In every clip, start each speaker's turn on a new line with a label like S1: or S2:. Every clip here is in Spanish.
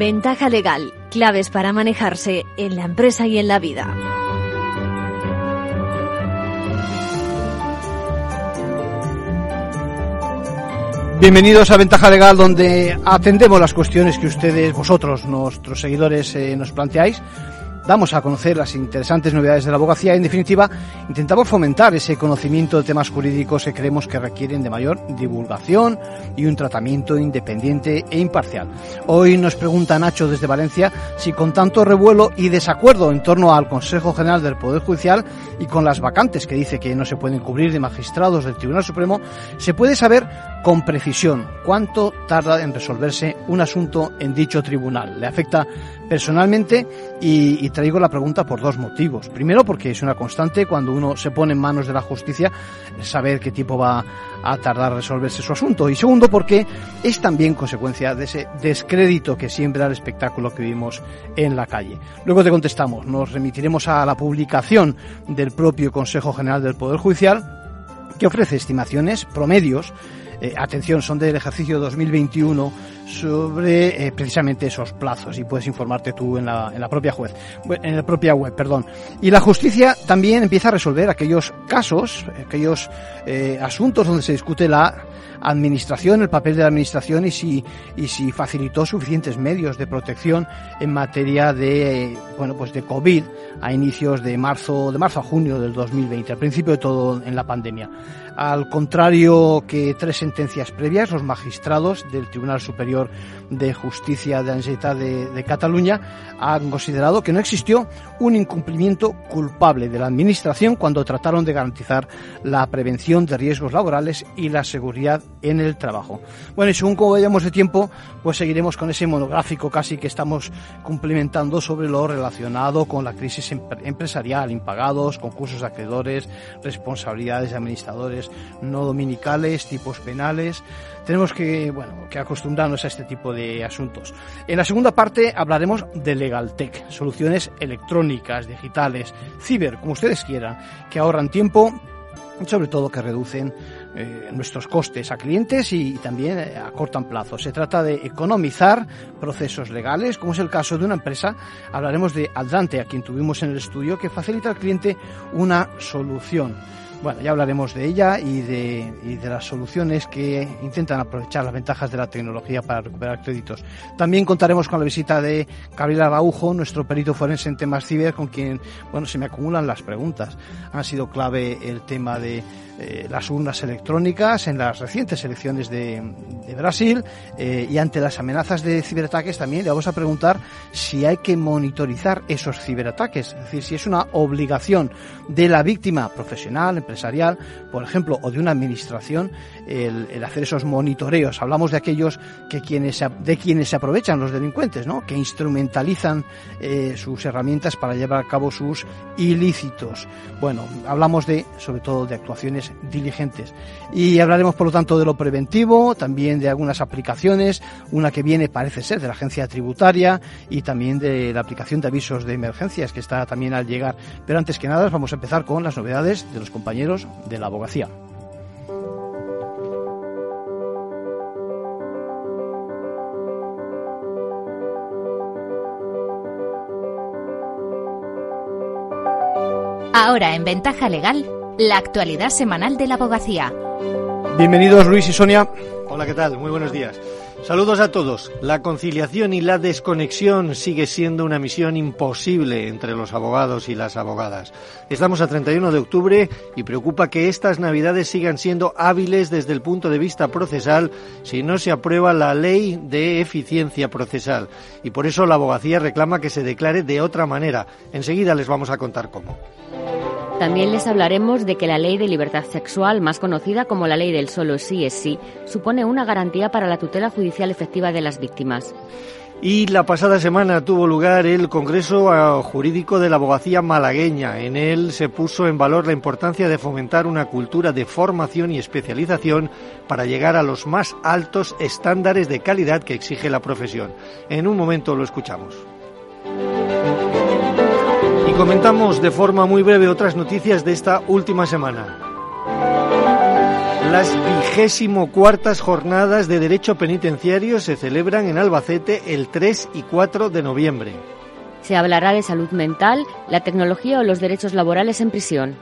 S1: Ventaja legal, claves para manejarse en la empresa y en la vida.
S2: Bienvenidos a Ventaja Legal, donde atendemos las cuestiones que ustedes, vosotros, nuestros seguidores, eh, nos planteáis damos a conocer las interesantes novedades de la abogacía y, en definitiva, intentamos fomentar ese conocimiento de temas jurídicos que creemos que requieren de mayor divulgación y un tratamiento independiente e imparcial. Hoy nos pregunta Nacho desde Valencia si con tanto revuelo y desacuerdo en torno al Consejo General del Poder Judicial y con las vacantes que dice que no se pueden cubrir de magistrados del Tribunal Supremo, se puede saber con precisión cuánto tarda en resolverse un asunto en dicho tribunal. Le afecta personalmente y, traigo la pregunta por dos motivos. Primero, porque es una constante cuando uno se pone en manos de la justicia saber qué tiempo va a tardar resolverse su asunto. Y segundo, porque es también consecuencia de ese descrédito que siembra el espectáculo que vivimos en la calle. Luego te contestamos. Nos remitiremos a la publicación del propio Consejo General del Poder Judicial que ofrece estimaciones, promedios, eh, atención, son del ejercicio 2021 sobre eh, precisamente esos plazos y puedes informarte tú en la, en la propia juez, en la propia web, perdón. Y la justicia también empieza a resolver aquellos casos, aquellos eh, asuntos donde se discute la administración, el papel de la administración y si, y si facilitó suficientes medios de protección en materia de, bueno, pues de COVID a inicios de marzo, de marzo a junio del 2020, al principio de todo en la pandemia. Al contrario que tres sentencias previas, los magistrados del Tribunal Superior de Justicia de Generalitat de, Cataluña han considerado que no existió un incumplimiento culpable de la Administración cuando trataron de garantizar la prevención de riesgos laborales y la seguridad en el trabajo. Bueno, y según como vayamos de tiempo, pues seguiremos con ese monográfico casi que estamos cumplimentando sobre lo relacionado con la crisis empresarial, impagados, concursos de acreedores, responsabilidades de administradores no dominicales, tipos penales. Tenemos que, bueno, que acostumbrarnos a este tipo de asuntos. En la segunda parte hablaremos de LegalTech, soluciones electrónicas, digitales, ciber, como ustedes quieran, que ahorran tiempo y sobre todo que reducen eh, nuestros costes a clientes y, también eh, acortan plazos. Se trata de economizar procesos legales, como es el caso de una empresa. Hablaremos de Aldante, a quien tuvimos en el estudio, que facilita al cliente una solución. Bueno, ya hablaremos de ella y de, y de, las soluciones que intentan aprovechar las ventajas de la tecnología para recuperar créditos. También contaremos con la visita de Gabriel Araujo, nuestro perito forense en temas ciber, con quien, bueno, se me acumulan las preguntas. Han sido clave el tema de eh, las urnas electrónicas en las recientes elecciones de, Brasil eh, y ante las amenazas de ciberataques también le vamos a preguntar si hay que monitorizar esos ciberataques, es decir, si es una obligación de la víctima profesional, empresarial, por ejemplo, o de una administración el, el hacer esos monitoreos. Hablamos de aquellos que quienes de quienes se aprovechan los delincuentes, ¿no? que instrumentalizan eh, sus herramientas para llevar a cabo sus ilícitos. Bueno, hablamos de sobre todo de actuaciones diligentes. Y hablaremos, por lo tanto, de lo preventivo, también de algunas aplicaciones, una que viene, parece ser, de la agencia tributaria y también de la aplicación de avisos de emergencias que está también al llegar. Pero antes que nada, vamos a empezar con las novedades de los compañeros de la abogacía.
S1: Ahora en Ventaja Legal la actualidad semanal de la abogacía.
S2: Bienvenidos Luis y Sonia.
S3: Hola, ¿qué tal? Muy buenos días. Saludos a todos. La conciliación y la desconexión sigue siendo una misión imposible entre los abogados y las abogadas. Estamos a 31 de octubre y preocupa que estas navidades sigan siendo hábiles desde el punto de vista procesal si no se aprueba la ley de eficiencia procesal. Y por eso la abogacía reclama que se declare de otra manera. Enseguida les vamos a contar cómo.
S4: También les hablaremos de que la ley de libertad sexual, más conocida como la ley del solo sí es sí, supone una garantía para la tutela judicial efectiva de las víctimas.
S3: Y la pasada semana tuvo lugar el Congreso ah, Jurídico de la Abogacía Malagueña. En él se puso en valor la importancia de fomentar una cultura de formación y especialización para llegar a los más altos estándares de calidad que exige la profesión. En un momento lo escuchamos. Comentamos de forma muy breve otras noticias de esta última semana. Las vigésimo cuartas jornadas de Derecho Penitenciario se celebran en Albacete el 3 y 4 de noviembre.
S4: Se hablará de salud mental, la tecnología o los derechos laborales en prisión.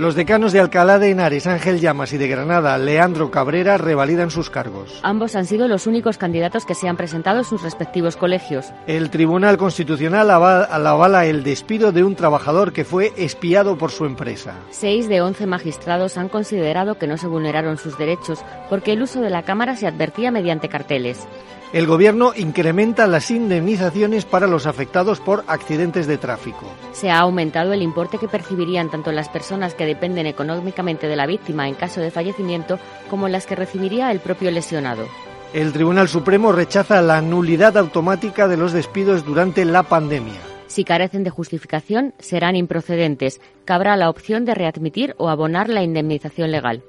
S3: Los decanos de Alcalá de Henares, Ángel Llamas y de Granada, Leandro Cabrera, revalidan sus cargos.
S4: Ambos han sido los únicos candidatos que se han presentado en sus respectivos colegios.
S3: El Tribunal Constitucional avala el despido de un trabajador que fue espiado por su empresa.
S4: Seis de once magistrados han considerado que no se vulneraron sus derechos porque el uso de la cámara se advertía mediante carteles.
S3: El Gobierno incrementa las indemnizaciones para los afectados por accidentes de tráfico.
S4: Se ha aumentado el importe que percibirían tanto las personas que dependen económicamente de la víctima en caso de fallecimiento como las que recibiría el propio lesionado.
S3: El Tribunal Supremo rechaza la nulidad automática de los despidos durante la pandemia.
S4: Si carecen de justificación, serán improcedentes. Cabrá la opción de readmitir o abonar la indemnización legal.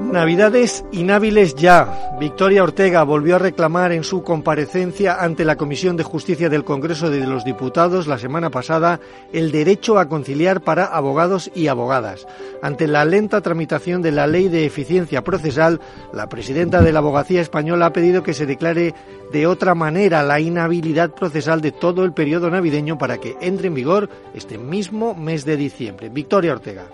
S3: Navidades inhábiles ya. Victoria Ortega volvió a reclamar en su comparecencia ante la Comisión de Justicia del Congreso de los Diputados la semana pasada el derecho a conciliar para abogados y abogadas. Ante la lenta tramitación de la Ley de Eficiencia Procesal, la presidenta de la Abogacía Española ha pedido que se declare de otra manera la inhabilidad procesal de todo el periodo navideño para que entre en vigor este mismo mes de diciembre. Victoria Ortega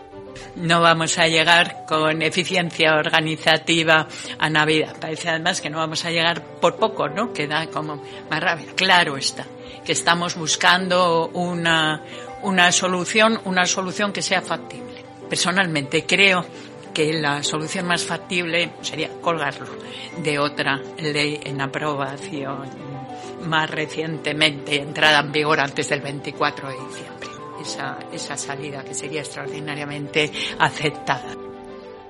S5: no vamos a llegar con eficiencia organizativa a Navidad. Parece además que no vamos a llegar por poco, ¿no? Que da como más rabia. Claro está, que estamos buscando una, una solución, una solución que sea factible. Personalmente creo que la solución más factible sería colgarlo de otra ley en aprobación más recientemente, entrada en vigor antes del 24 de diciembre esa, esa salida que sería extraordinariamente aceptada.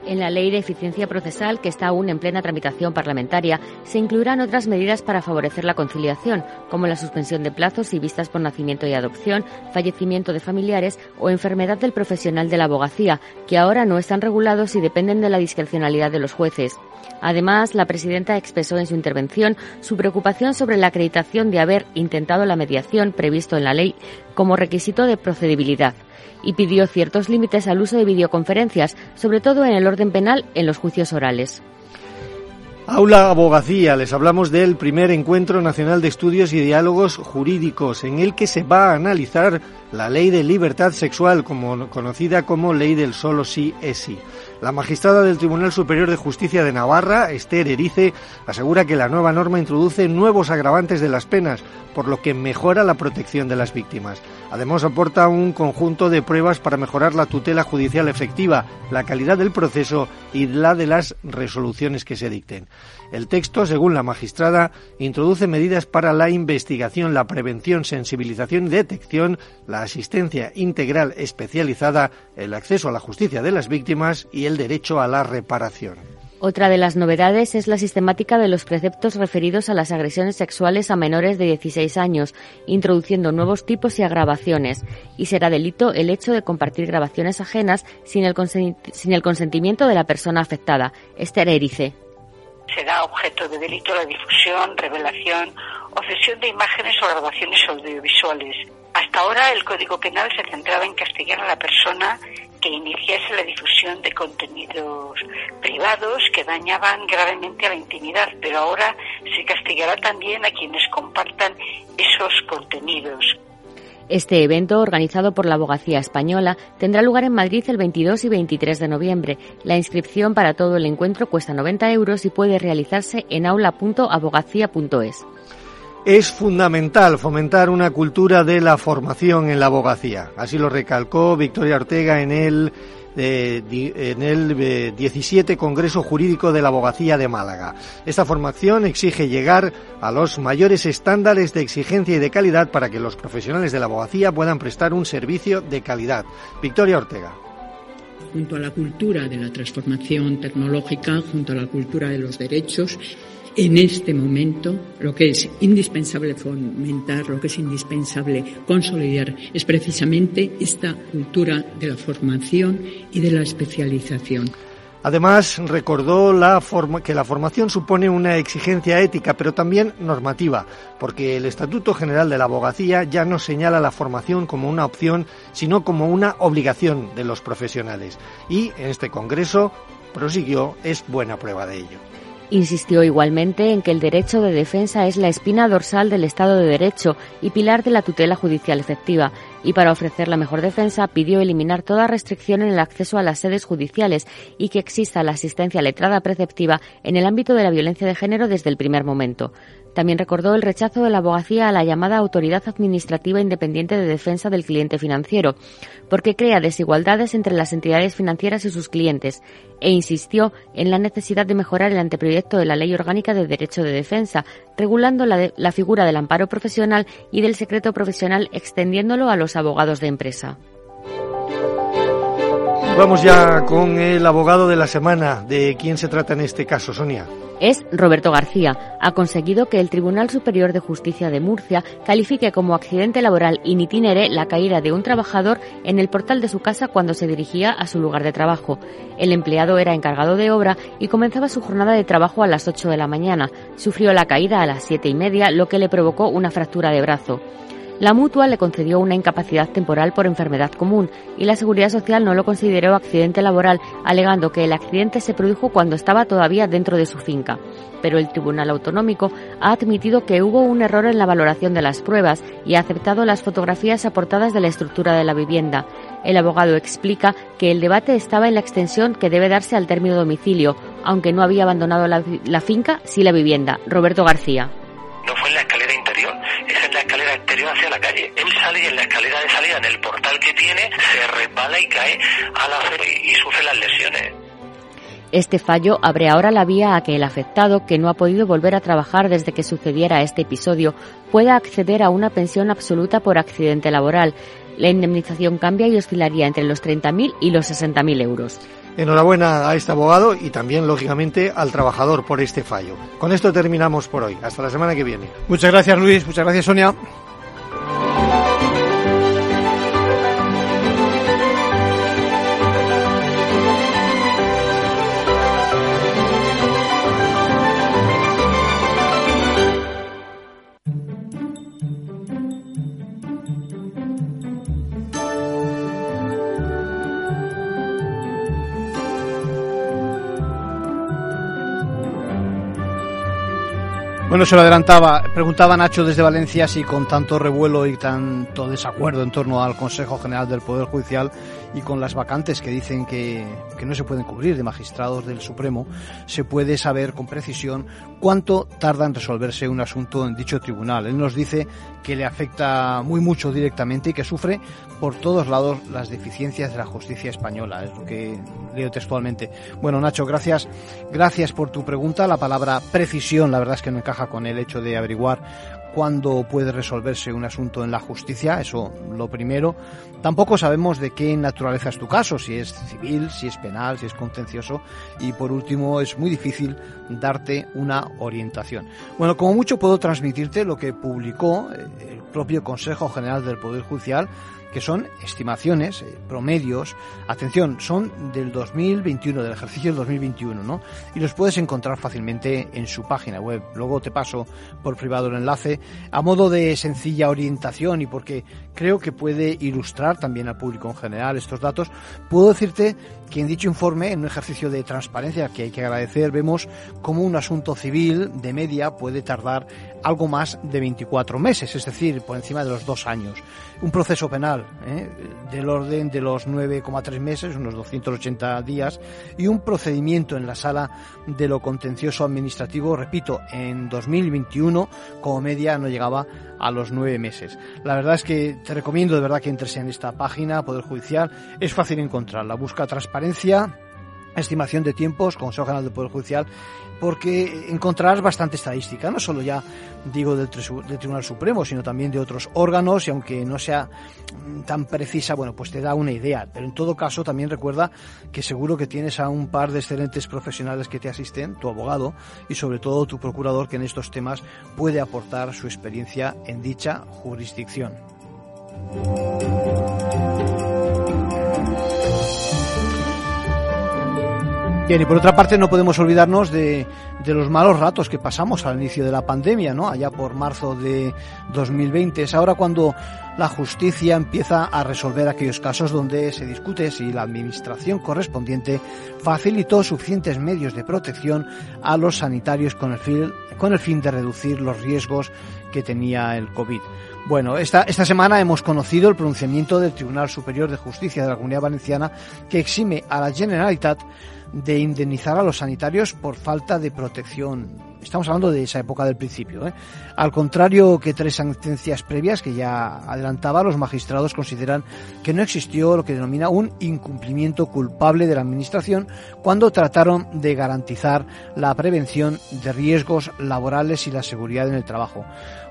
S4: En la Ley de Eficiencia Procesal, que está aún en plena tramitación parlamentaria, se incluirán otras medidas para favorecer la conciliación, como la suspensión de plazos y vistas por nacimiento y adopción, fallecimiento de familiares o enfermedad del profesional de la abogacía, que ahora no están regulados y dependen de la discrecionalidad de los jueces. Además, la presidenta expresó en su intervención su preocupación sobre la acreditación de haber intentado la mediación previsto en la ley como requisito de procedibilidad y pidió ciertos límites al uso de videoconferencias, sobre todo en el orden penal en los juicios orales.
S3: Aula Abogacía, les hablamos del primer encuentro nacional de estudios y diálogos jurídicos en el que se va a analizar la ley de libertad sexual, como, conocida como ley del solo sí es sí. La magistrada del Tribunal Superior de Justicia de Navarra, Esther Erice, asegura que la nueva norma introduce nuevos agravantes de las penas, por lo que mejora la protección de las víctimas. Además, aporta un conjunto de pruebas para mejorar la tutela judicial efectiva, la calidad del proceso y la de las resoluciones que se dicten. El texto, según la magistrada, introduce medidas para la investigación, la prevención, sensibilización y detección, la asistencia integral especializada, el acceso a la justicia de las víctimas y el derecho a la reparación.
S4: Otra de las novedades es la sistemática de los preceptos referidos a las agresiones sexuales a menores de 16 años, introduciendo nuevos tipos y agravaciones, y será delito el hecho de compartir grabaciones ajenas sin el, sin el consentimiento de la persona afectada. Esther Erice.
S6: Será objeto de delito la difusión, revelación o cesión de imágenes o grabaciones audiovisuales. Hasta ahora el Código Penal se centraba en castigar a la persona que iniciase la difusión de contenidos privados que dañaban gravemente a la intimidad, pero ahora se castigará también a quienes compartan esos contenidos.
S4: Este evento, organizado por la Abogacía Española, tendrá lugar en Madrid el 22 y 23 de noviembre. La inscripción para todo el encuentro cuesta 90 euros y puede realizarse en aula.abogacía.es.
S3: Es fundamental fomentar una cultura de la formación en la abogacía. Así lo recalcó Victoria Ortega en el, eh, en el 17 eh, Congreso Jurídico de la Abogacía de Málaga. Esta formación exige llegar a los mayores estándares de exigencia y de calidad para que los profesionales de la abogacía puedan prestar un servicio de calidad. Victoria Ortega
S7: junto a la cultura de la transformación tecnológica, junto a la cultura de los derechos, en este momento lo que es indispensable fomentar, lo que es indispensable consolidar es precisamente esta cultura de la formación y de la especialización.
S3: Además, recordó que la formación supone una exigencia ética, pero también normativa, porque el Estatuto General de la Abogacía ya no señala la formación como una opción, sino como una obligación de los profesionales. Y en este Congreso, prosiguió, es buena prueba de ello.
S4: Insistió igualmente en que el derecho de defensa es la espina dorsal del Estado de Derecho y pilar de la tutela judicial efectiva, y para ofrecer la mejor defensa pidió eliminar toda restricción en el acceso a las sedes judiciales y que exista la asistencia letrada preceptiva en el ámbito de la violencia de género desde el primer momento. También recordó el rechazo de la abogacía a la llamada Autoridad Administrativa Independiente de Defensa del Cliente Financiero, porque crea desigualdades entre las entidades financieras y sus clientes, e insistió en la necesidad de mejorar el anteproyecto de la Ley Orgánica de Derecho de Defensa, regulando la, la figura del amparo profesional y del secreto profesional extendiéndolo a los abogados de empresa.
S3: Vamos ya con el abogado de la semana. ¿De quién se trata en este caso, Sonia?
S4: Es Roberto García. Ha conseguido que el Tribunal Superior de Justicia de Murcia califique como accidente laboral in itinere la caída de un trabajador en el portal de su casa cuando se dirigía a su lugar de trabajo. El empleado era encargado de obra y comenzaba su jornada de trabajo a las 8 de la mañana. Sufrió la caída a las siete y media, lo que le provocó una fractura de brazo. La mutua le concedió una incapacidad temporal por enfermedad común y la Seguridad Social no lo consideró accidente laboral, alegando que el accidente se produjo cuando estaba todavía dentro de su finca. Pero el Tribunal Autonómico ha admitido que hubo un error en la valoración de las pruebas y ha aceptado las fotografías aportadas de la estructura de la vivienda. El abogado explica que el debate estaba en la extensión que debe darse al término domicilio, aunque no había abandonado la, finca, sí la vivienda. Roberto García.
S8: No fue en la escalera interior, exterior hacia la calle. Él sale y en la escalera de salida, en el portal que tiene, se resbala y cae al acero y, y sufre las lesiones.
S4: Este fallo abre ahora la vía a que el afectado, que no ha podido volver a trabajar desde que sucediera este episodio, pueda acceder a una pensión absoluta por accidente laboral. La indemnización cambia y oscilaría entre los 30.000 y los 60.000 euros.
S3: Enhorabuena a este abogado y también, lógicamente, al trabajador por este fallo. Con esto terminamos por hoy. Hasta la semana que viene.
S2: Muchas gracias, Luis. Muchas gracias, Sonia. Bueno, se lo adelantaba. Preguntaba Nacho desde Valencia si con tanto revuelo y tanto desacuerdo en torno al Consejo General del Poder Judicial y con las vacantes que dicen que, que, no se pueden cubrir de magistrados del Supremo, se puede saber con precisión cuánto tarda en resolverse un asunto en dicho tribunal. Él nos dice que le afecta muy mucho directamente y que sufre por todos lados las deficiencias de la justicia española, es lo que leo textualmente. Bueno, Nacho, gracias, gracias por tu pregunta. La palabra precisión, la verdad es que no encaja con el hecho de averiguar cuándo puede resolverse un asunto en la justicia, eso lo primero. Tampoco sabemos de qué naturaleza es tu caso, si es civil, si es penal, si es contencioso. Y por último, es muy difícil darte una orientación. Bueno, como mucho puedo transmitirte lo que publicó el propio Consejo General del Poder Judicial que son estimaciones, eh, promedios, atención, son del 2021, del ejercicio del 2021, ¿no? Y los puedes encontrar fácilmente en su página web. Luego te paso por privado el enlace a modo de sencilla orientación y porque creo que puede ilustrar también al público en general estos datos. Puedo decirte que en dicho informe, en un ejercicio de transparencia que hay que agradecer, vemos cómo un asunto civil de media puede tardar algo más de 24 meses, es decir, por encima de los dos años. Un proceso penal ¿eh? del orden de los 9,3 meses, unos 280 días, y un procedimiento en la sala de lo contencioso administrativo, repito, en 2021 como media no llegaba a los nueve meses. La verdad es que te recomiendo de verdad que entres en esta página, Poder Judicial, es fácil encontrarla, busca transparencia, estimación de tiempos, Consejo General del Poder Judicial, porque encontrarás bastante estadística, no solo ya digo del, del, Tribunal Supremo, sino también de otros órganos, y aunque no sea tan precisa, bueno, pues te da una idea. Pero en todo caso, también recuerda que seguro que tienes a un par de excelentes profesionales que te asisten, tu abogado y sobre todo tu procurador, que en estos temas puede aportar su experiencia en dicha jurisdicción. Bien, y por otra parte no podemos olvidarnos de, de, los malos ratos que pasamos al inicio de la pandemia, ¿no? Allá por marzo de 2020. Es ahora cuando la justicia empieza a resolver aquellos casos donde se discute si la administración correspondiente facilitó suficientes medios de protección a los sanitarios con el fin, con el fin de reducir los riesgos que tenía el COVID. Bueno, esta, esta semana hemos conocido el pronunciamiento del Tribunal Superior de Justicia de la Comunidad Valenciana que exime a la Generalitat de indemnizar a los sanitarios por falta de protección. Estamos hablando de esa época del principio. ¿eh? Al contrario que tres sentencias previas que ya adelantaba, los magistrados consideran que no existió lo que denomina un incumplimiento culpable de la Administración cuando trataron de garantizar la prevención de riesgos laborales y la seguridad en el trabajo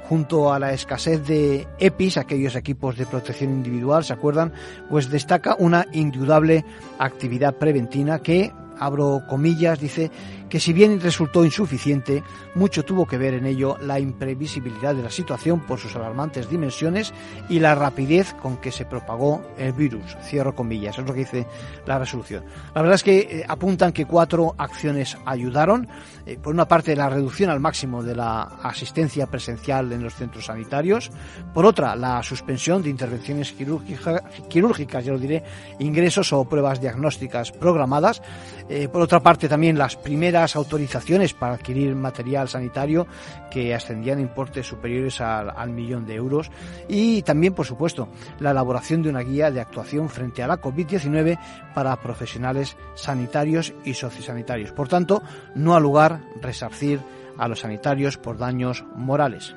S2: junto a la escasez de EPIs, aquellos equipos de protección individual, ¿se acuerdan? Pues destaca una indudable actividad preventiva que abro comillas, dice que si bien resultó insuficiente, mucho tuvo que ver en ello la imprevisibilidad de la situación por sus alarmantes dimensiones y la rapidez con que se propagó el virus. Cierro comillas, es lo que dice la resolución. La verdad es que eh, apuntan que cuatro acciones ayudaron. Eh, por una parte, la reducción al máximo de la asistencia presencial en los centros sanitarios. Por otra, la suspensión de intervenciones quirúrgicas, ya lo diré, ingresos o pruebas diagnósticas programadas. Eh, por otra parte, también las primeras autorizaciones para adquirir material sanitario que ascendían a importes superiores al, al millón de euros. Y también, por supuesto, la elaboración de una guía de actuación frente a la COVID-19 para profesionales sanitarios y sociosanitarios. Por tanto, no ha lugar resarcir a los sanitarios por daños morales.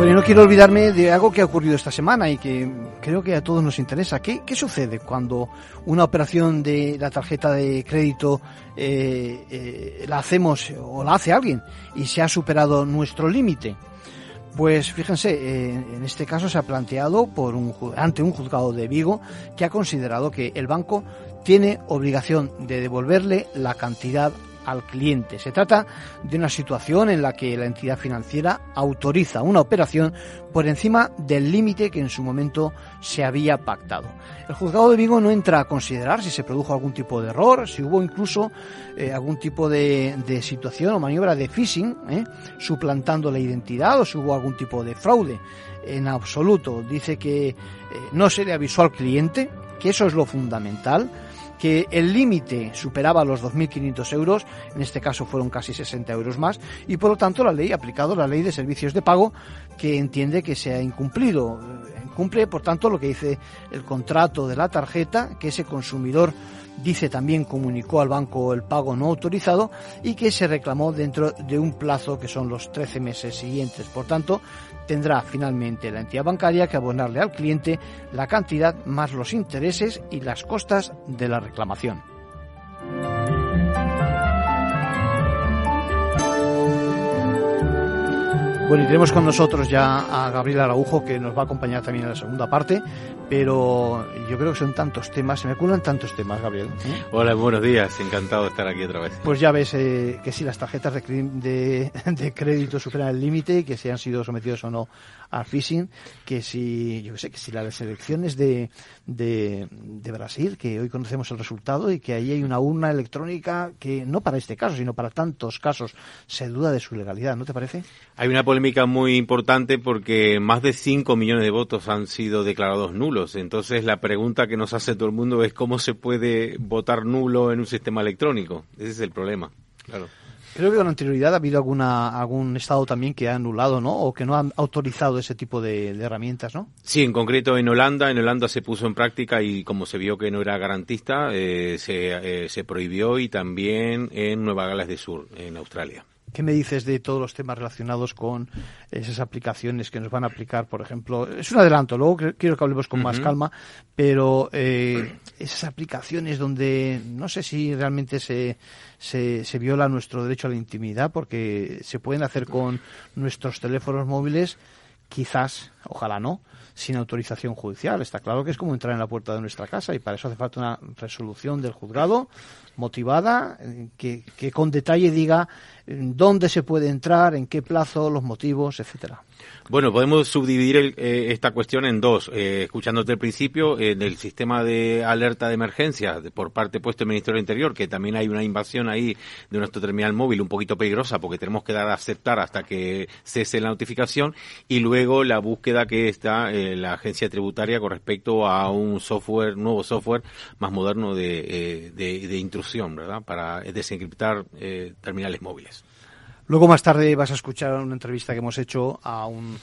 S2: Bueno, no quiero olvidarme de algo que ha ocurrido esta semana y que creo que a todos nos interesa. ¿Qué, qué sucede cuando una operación de la tarjeta de crédito eh, eh, la hacemos o la hace alguien y se ha superado nuestro límite? Pues fíjense, eh, en este caso se ha planteado por un, ante un juzgado de Vigo que ha considerado que el banco tiene obligación de devolverle la cantidad al cliente. Se trata de una situación en la que la entidad financiera autoriza una operación por encima del límite que en su momento se había pactado. El juzgado de Vigo no entra a considerar si se produjo algún tipo de error, si hubo incluso eh, algún tipo de, situación o maniobra de phishing, eh, suplantando la identidad o si hubo algún tipo de fraude. En absoluto, dice que eh, no se le avisó al cliente, que eso es lo fundamental, que el límite superaba los 2.500 euros, en este caso fueron casi 60 euros más, y por lo tanto la ley ha aplicado la ley de servicios de pago que entiende que se ha incumplido. Incumple, por tanto, lo que dice el contrato de la tarjeta, que ese consumidor dice también comunicó al banco el pago no autorizado y que se reclamó dentro de un plazo que son los 13 meses siguientes. Por tanto, tendrá finalmente la entidad bancaria que abonarle al cliente la cantidad más los intereses y las costas de la reclamación. Bueno, y tenemos con nosotros ya a Gabriel Araujo, que nos va a acompañar también en la segunda parte, pero yo creo que son tantos temas, se me acumulan tantos temas, Gabriel.
S9: ¿eh? Hola, buenos días, encantado de estar aquí otra vez.
S2: Pues ya ves eh, que si las tarjetas de, de, de crédito superan el límite, que si han sido sometidos o no al phishing, que si, yo sé, que si las elecciones de, de, de, Brasil, que hoy conocemos el resultado y que ahí hay una urna electrónica que no para este caso, sino para tantos casos, se duda de su legalidad, ¿no te parece?
S9: Hay una polémica muy importante porque más de 5 millones de votos han sido declarados nulos. Entonces la pregunta que nos hace todo el mundo es cómo se puede votar nulo en un sistema electrónico. Ese es el problema. Claro.
S2: Creo que con anterioridad ha habido alguna, algún estado también que ha anulado, ¿no? O que no ha autorizado ese tipo de, de, herramientas, ¿no?
S9: Sí, en concreto en Holanda. En Holanda se puso en práctica y como se vio que no era garantista, eh, se, eh, se prohibió y también en Nueva Gales del Sur, en Australia.
S2: ¿Qué me dices de todos los temas relacionados con esas aplicaciones que nos van a aplicar, por ejemplo? Es un adelanto, luego quiero que hablemos con uh -huh. más calma, pero eh, esas aplicaciones donde no sé si realmente se, se, se, viola nuestro derecho a la intimidad, porque se pueden hacer con nuestros teléfonos móviles, quizás, ojalá no, sin autorización judicial. Está claro que es como entrar en la puerta de nuestra casa y para eso hace falta una resolución del juzgado motivada, que, que con detalle diga dónde se puede entrar, en qué plazo, los motivos, etcétera.
S9: Bueno, podemos subdividir eh, esta cuestión en dos. Eh, escuchándote al principio, en el sistema de alerta de emergencia por parte puesto del Ministerio del Interior, que también hay una invasión ahí de nuestro terminal móvil un poquito peligrosa porque tenemos que dar a aceptar hasta que cese la notificación y luego la búsqueda que está eh, la agencia tributaria con respecto a un software, nuevo software más moderno de, de, de intrusión, ¿verdad? Para desencriptar terminales móviles.
S2: Luego más tarde vas a escuchar una entrevista que hemos hecho a, un,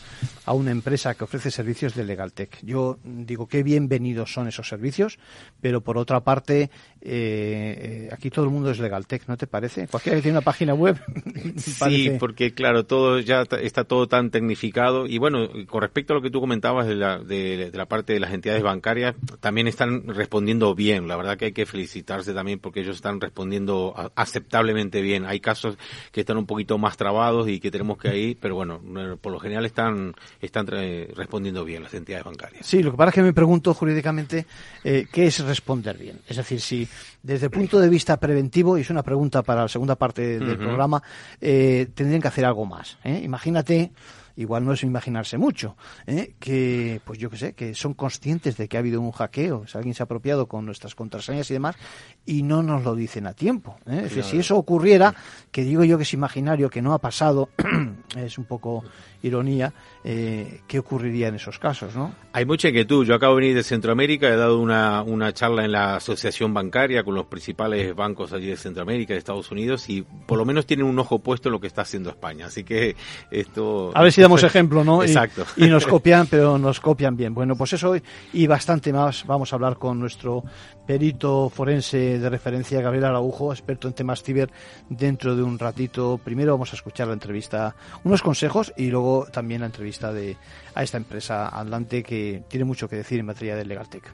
S2: a una empresa que ofrece servicios de LegalTech. Yo digo qué bienvenidos son esos servicios, pero por otra parte, eh, aquí todo el mundo es LegalTech, ¿no te parece? Cualquiera que tiene una página web.
S9: sí, porque claro, todo ya está todo tan tecnificado. Y bueno, con respecto a lo que tú comentabas de la, de, la parte de las entidades bancarias, también están respondiendo bien. La verdad que hay que felicitarse también porque ellos están respondiendo aceptablemente bien. Hay casos que están un poquito más trabados y que tenemos que ir, pero bueno, por lo general están, están respondiendo bien las entidades bancarias.
S2: Sí, lo que pasa es que me pregunto jurídicamente eh, qué es responder bien. Es decir, si desde el punto de vista preventivo, y es una pregunta para la segunda parte del programa, eh, tendrían que hacer algo más. ¿eh? Imagínate igual no es imaginarse mucho, ¿eh? que, pues yo qué sé, que son conscientes de que ha habido un hackeo, si alguien se ha apropiado con nuestras contraseñas y demás, y no nos lo dicen a tiempo. ¿eh? Es decir, si eso ocurriera, que digo yo que es imaginario, que no ha pasado, es un poco ironía, eh, ¿qué ocurriría en esos casos? ¿no?
S9: Hay mucha inquietud. Yo acabo de venir de Centroamérica, he dado una, una charla en la asociación bancaria con los principales bancos allí de Centroamérica, de Estados Unidos, y por lo menos tienen un ojo puesto en lo que está haciendo España. Así que esto...
S2: A ver si damos ejemplo, ¿no?
S9: Exacto.
S2: Y, nos copian, pero nos copian bien. Bueno, pues eso y bastante más vamos a hablar con nuestro perito forense de referencia, Gabriel Araujo, experto en temas ciber, dentro de un ratito. Primero vamos a escuchar la entrevista, unos consejos y luego también la entrevista de, a esta empresa Atlante que tiene mucho que decir en materia de LegalTech.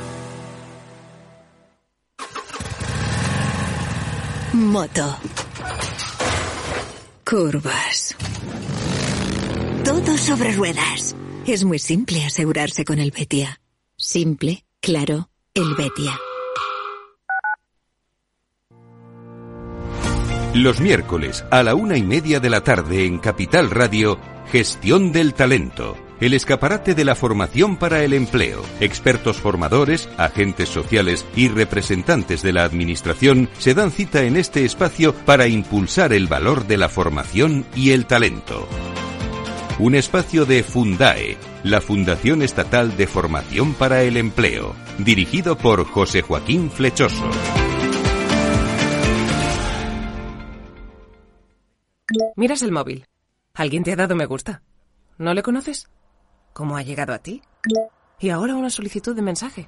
S10: Moto Curvas. Todo sobre ruedas. Es muy simple asegurarse con el Betia. Simple, claro, el Betia.
S11: Los miércoles a la una y media de la tarde en Capital Radio, Gestión del Talento el escaparate de la formación para el empleo. Expertos formadores, agentes sociales y representantes de la Administración se dan cita en este espacio para impulsar el valor de la formación y el talento. Un espacio de Fundae, la Fundación Estatal de Formación para el Empleo, dirigido por José Joaquín Flechoso.
S12: Miras el móvil. ¿Alguien te ha dado me gusta? ¿No le conoces? ¿Cómo ha llegado a ti? Y ahora una solicitud de mensaje.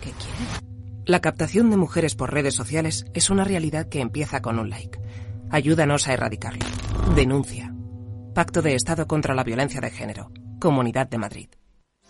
S12: ¿Qué quiere? La captación de mujeres por redes sociales es una realidad que empieza con un like. Ayúdanos a erradicarlo. Denuncia. Pacto de Estado contra la Violencia de Género. Comunidad de Madrid.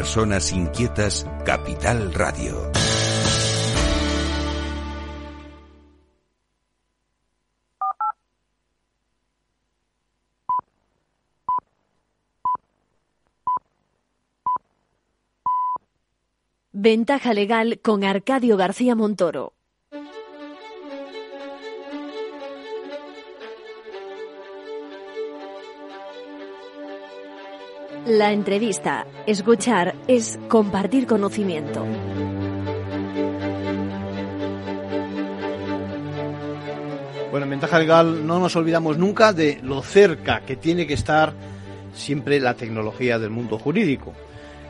S11: Personas Inquietas, Capital Radio.
S1: Ventaja legal con Arcadio García Montoro. La entrevista, escuchar, es compartir conocimiento.
S2: Bueno, en Ventaja Legal no nos olvidamos nunca de lo cerca que tiene que estar siempre la tecnología del mundo jurídico.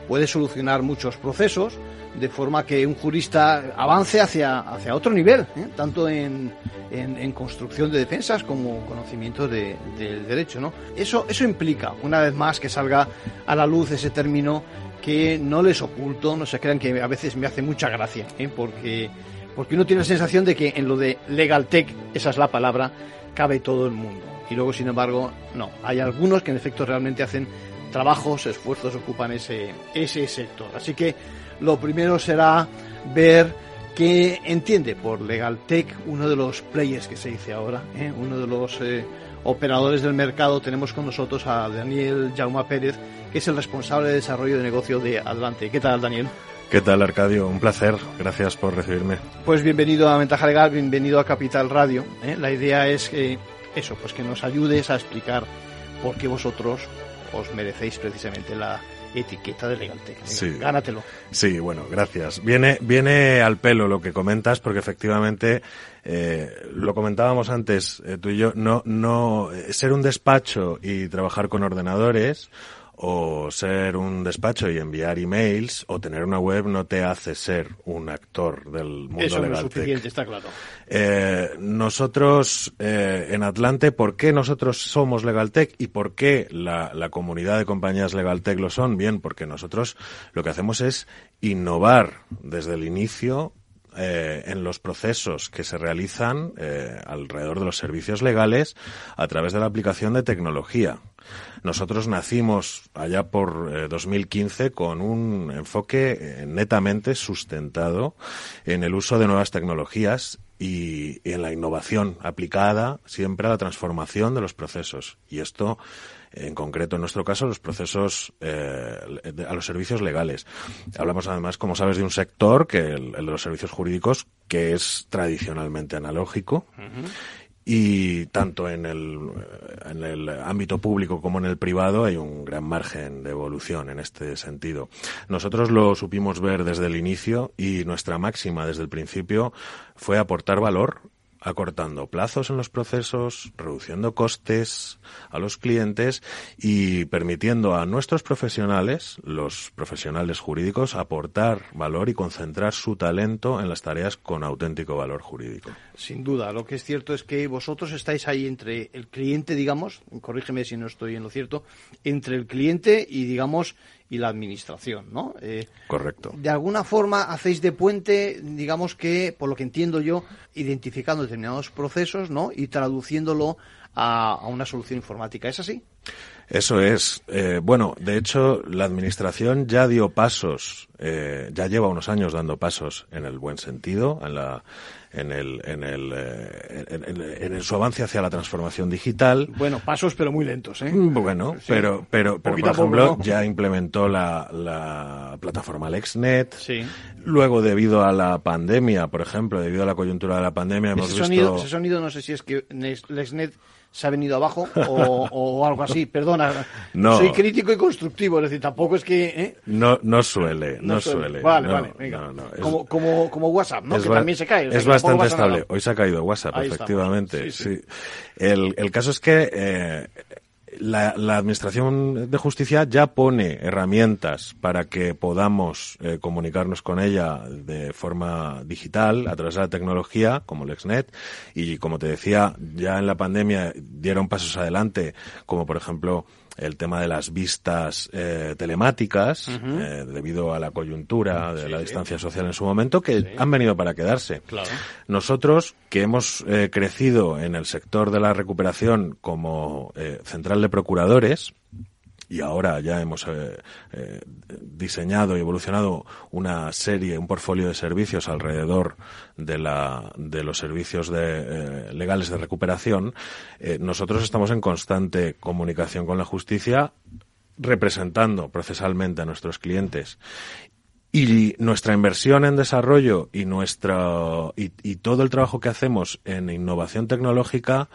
S2: Puede solucionar muchos procesos de forma que un jurista avance hacia, hacia otro nivel, ¿eh? tanto en, en, construcción de defensas como conocimiento de, del derecho. ¿no? Eso, eso implica, una vez más, que salga a la luz ese término que no les oculto, no se crean que a veces me hace mucha gracia, ¿eh? porque, porque uno tiene la sensación de que en lo de legal tech, esa es la palabra, cabe todo el mundo. Y luego, sin embargo, no. Hay algunos que en efecto realmente hacen trabajos, esfuerzos, ocupan ese, ese sector. Así que lo primero será ver qué entiende por LegalTech uno de los players que se dice ahora, ¿eh? uno de los eh, operadores del mercado. Tenemos con nosotros a Daniel Jauma Pérez, que es el responsable de desarrollo de negocio de Adelante. ¿Qué tal, Daniel?
S13: ¿Qué tal, Arcadio? Un placer. Gracias por recibirme.
S2: Pues bienvenido a Ventaja Legal, bienvenido a Capital Radio. ¿eh? La idea es que eso, pues que nos ayudes a explicar por qué vosotros os merecéis precisamente la etiqueta de Legaltech. Sí. Gánatelo.
S13: Sí, bueno, gracias. Viene, viene al pelo lo que comentas porque efectivamente eh, lo comentábamos antes eh, tú y yo, no, no, eh, ser un despacho y trabajar con ordenadores o ser un despacho y enviar emails o tener una web no te hace ser un actor del mundo
S2: Eso
S13: legal.
S2: No es suficiente, está claro.
S13: Eh, nosotros eh, en Atlante, ¿por qué nosotros somos Legaltech y por qué la, la comunidad de compañías Legaltech lo son? Bien, porque nosotros lo que hacemos es innovar desde el inicio eh, en los procesos que se realizan eh, alrededor de los servicios legales a través de la aplicación de tecnología. Nosotros nacimos allá por 2015 eh, con un enfoque eh, netamente sustentado en el uso de nuevas tecnologías y, en la innovación aplicada siempre a la transformación de los procesos. Y esto, en concreto, en nuestro caso, los procesos eh, a los servicios legales. Hablamos además, como sabes, de un sector que el, el de los servicios jurídicos que es tradicionalmente analógico. Uh -huh y tanto en el, en el ámbito público como en el privado hay un gran margen de evolución en este sentido. Nosotros lo supimos ver desde el inicio y nuestra máxima desde el principio fue aportar valor acortando plazos en los procesos, reduciendo costes a los clientes y permitiendo a nuestros profesionales, los profesionales jurídicos, aportar valor y concentrar su talento en las tareas con auténtico valor jurídico.
S2: Sin duda, lo que es cierto es que vosotros estáis ahí entre el cliente, digamos, corrígeme si no estoy en lo cierto, entre el cliente y, digamos, y la administración, ¿no?
S13: Eh, Correcto.
S2: De alguna forma hacéis de puente, digamos que, por lo que entiendo yo, identificando determinados procesos, ¿no? Y traduciéndolo a, a una solución informática. ¿Es así?
S13: Eso es. Eh, bueno, de hecho, la Administración ya dio pasos, eh, ya lleva unos años dando pasos en el buen sentido, en la, en el, en el, eh, en, en, en, su avance hacia la transformación digital.
S2: Bueno, pasos pero muy lentos, ¿eh?
S13: Bueno, sí. pero, pero, pero por ejemplo, poco, ¿no? ya implementó la, la plataforma LexNet.
S2: Sí.
S13: Luego, debido a la pandemia, por ejemplo, debido a la coyuntura de la pandemia, hemos
S2: ese
S13: visto...
S2: Sonido, ese sonido, no sé si es que LexNet se ha venido abajo o, o algo así. Perdona,
S13: no.
S2: soy crítico y constructivo, es decir, tampoco es que... ¿eh?
S13: No, no suele, no, no suele. suele.
S2: Vale,
S13: no,
S2: vale, venga. Es, como, como, como WhatsApp, ¿no? Que también se cae. O sea,
S13: es bastante estable. Hoy se ha caído WhatsApp,
S2: Ahí
S13: efectivamente.
S2: Sí, sí.
S13: sí. El, el caso es que... Eh, la, la, Administración de Justicia ya pone herramientas para que podamos eh, comunicarnos con ella de forma digital a través de la tecnología, como LexNet, y como te decía, ya en la pandemia dieron pasos adelante, como por ejemplo el tema de las vistas eh, telemáticas, uh -huh. eh, debido a la coyuntura de sí, la distancia social en su momento, que sí. han venido para quedarse.
S2: Claro.
S13: Nosotros, que hemos eh, crecido en el sector de la recuperación como eh, central de procuradores, y ahora ya hemos eh, eh, diseñado y evolucionado una serie, un portfolio de servicios alrededor de, la, de los servicios de, eh, legales de recuperación. Nosotros estamos en constante comunicación con la justicia representando procesalmente a nuestros clientes Y nuestra inversión en desarrollo y nuestra y, y, todo el trabajo que hacemos en innovación tecnológica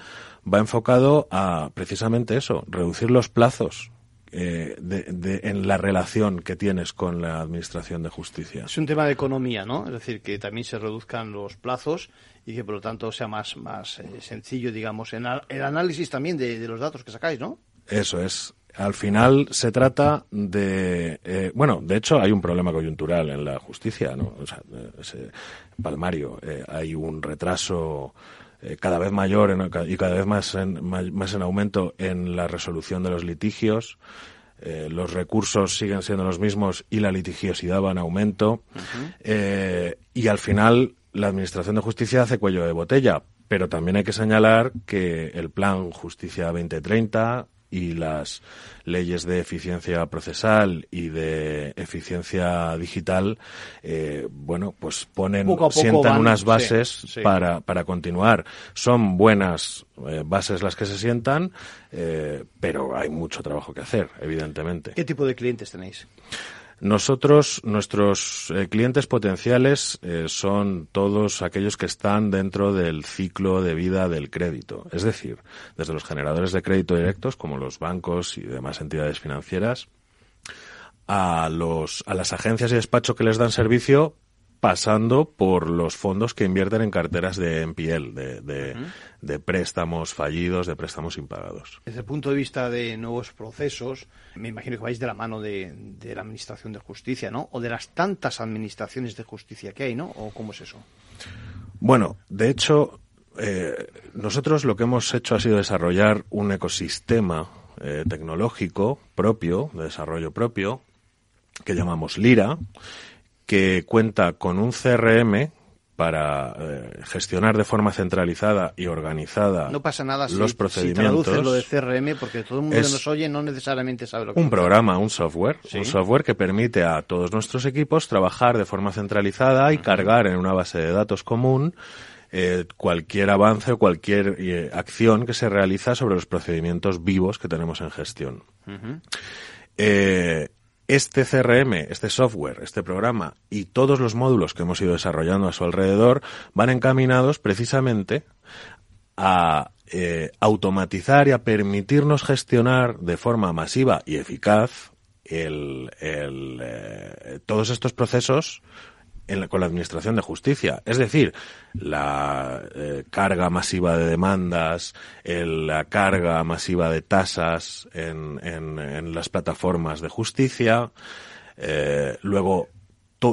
S13: va enfocado a precisamente eso, reducir los plazos eh, de, de, en la relación que tienes con la administración de justicia.
S2: Es un tema de economía, ¿no? Es decir, que también se reduzcan los plazos y que por lo tanto sea más, más eh, sencillo, digamos, en el análisis también de, de los datos que sacáis, ¿no?
S13: Eso es al final se trata de eh, bueno de hecho hay un problema coyuntural en la justicia no o sea, ese palmario eh, hay un retraso eh, cada vez mayor en, y cada vez más en, más en aumento en la resolución de los litigios eh, los recursos siguen siendo los mismos y la litigiosidad va en aumento uh -huh. y al final la administración de justicia hace cuello de botella pero también hay que señalar que el plan Justicia 2030 y las leyes de eficiencia procesal y de eficiencia digital, eh, bueno, pues ponen,
S2: poco poco
S13: sientan
S2: van,
S13: unas bases
S2: sí, sí.
S13: Para, para continuar. Son buenas eh, bases las que se sientan, eh, pero hay mucho trabajo que hacer, evidentemente.
S2: ¿Qué tipo de clientes tenéis?
S13: Nosotros, nuestros eh, clientes potenciales eh, son todos aquellos que están dentro del ciclo de vida del crédito. Es decir, desde los generadores de crédito directos, como los bancos y demás entidades financieras, a, los, a las agencias y despacho que les dan servicio, pasando por los fondos que invierten en carteras de NPL, de, de, uh -huh. de, préstamos fallidos, de préstamos impagados.
S2: Desde el punto de vista de nuevos procesos, me imagino que vais de la mano de, de, la Administración de Justicia, ¿no? O de las tantas administraciones de justicia que hay, ¿no? ¿O cómo es eso?
S13: Bueno, de hecho, eh, nosotros lo que hemos hecho ha sido desarrollar un ecosistema eh, tecnológico propio, de desarrollo propio, que llamamos Lira, que cuenta con un CRM para eh, gestionar de forma centralizada y organizada
S2: no pasa nada
S13: los
S2: si,
S13: procedimientos.
S2: Si lo de CRM, porque todo el mundo que nos oye no necesariamente sabe lo que
S13: Un
S2: es.
S13: programa, un software, ¿Sí? un software que permite a todos nuestros equipos trabajar de forma centralizada y uh -huh. cargar en una base de datos común eh, cualquier avance o cualquier eh, acción que se realiza sobre los procedimientos vivos que tenemos en gestión. Uh -huh. Este CRM, este software, este programa y todos los módulos que hemos ido desarrollando a su alrededor van encaminados precisamente a eh, automatizar y a permitirnos gestionar de forma masiva y eficaz el, el, eh, todos estos procesos en la, con la Administración de Justicia. Es decir, la eh, carga masiva de demandas, el, la carga masiva de tasas en, en, las plataformas de justicia, eh, luego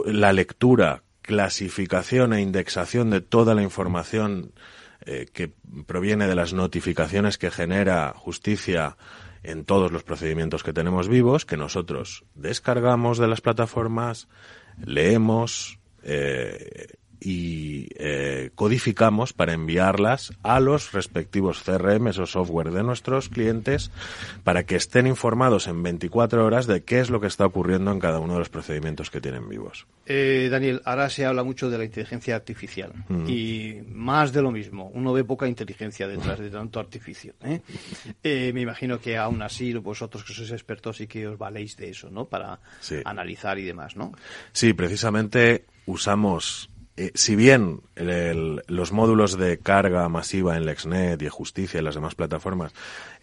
S13: la lectura, clasificación e indexación de toda la información eh, que proviene de las notificaciones que genera justicia en todos los procedimientos que tenemos vivos, que nosotros descargamos de las plataformas, leemos, eh, y eh, codificamos para enviarlas a los respectivos CRMs o software de nuestros clientes para que estén informados en 24 horas de qué es lo que está ocurriendo en cada uno de los procedimientos que tienen vivos.
S2: Eh, Daniel, ahora se habla mucho de la inteligencia artificial mm. y más de lo mismo. Uno ve poca inteligencia detrás de tanto artificio. ¿eh? Eh, me imagino que aún así vosotros que sois expertos y que os valéis de eso, ¿no? Para sí. analizar y demás, ¿no?
S13: Sí, precisamente usamos eh, si bien los módulos de carga masiva en LexNet y Justicia y las demás plataformas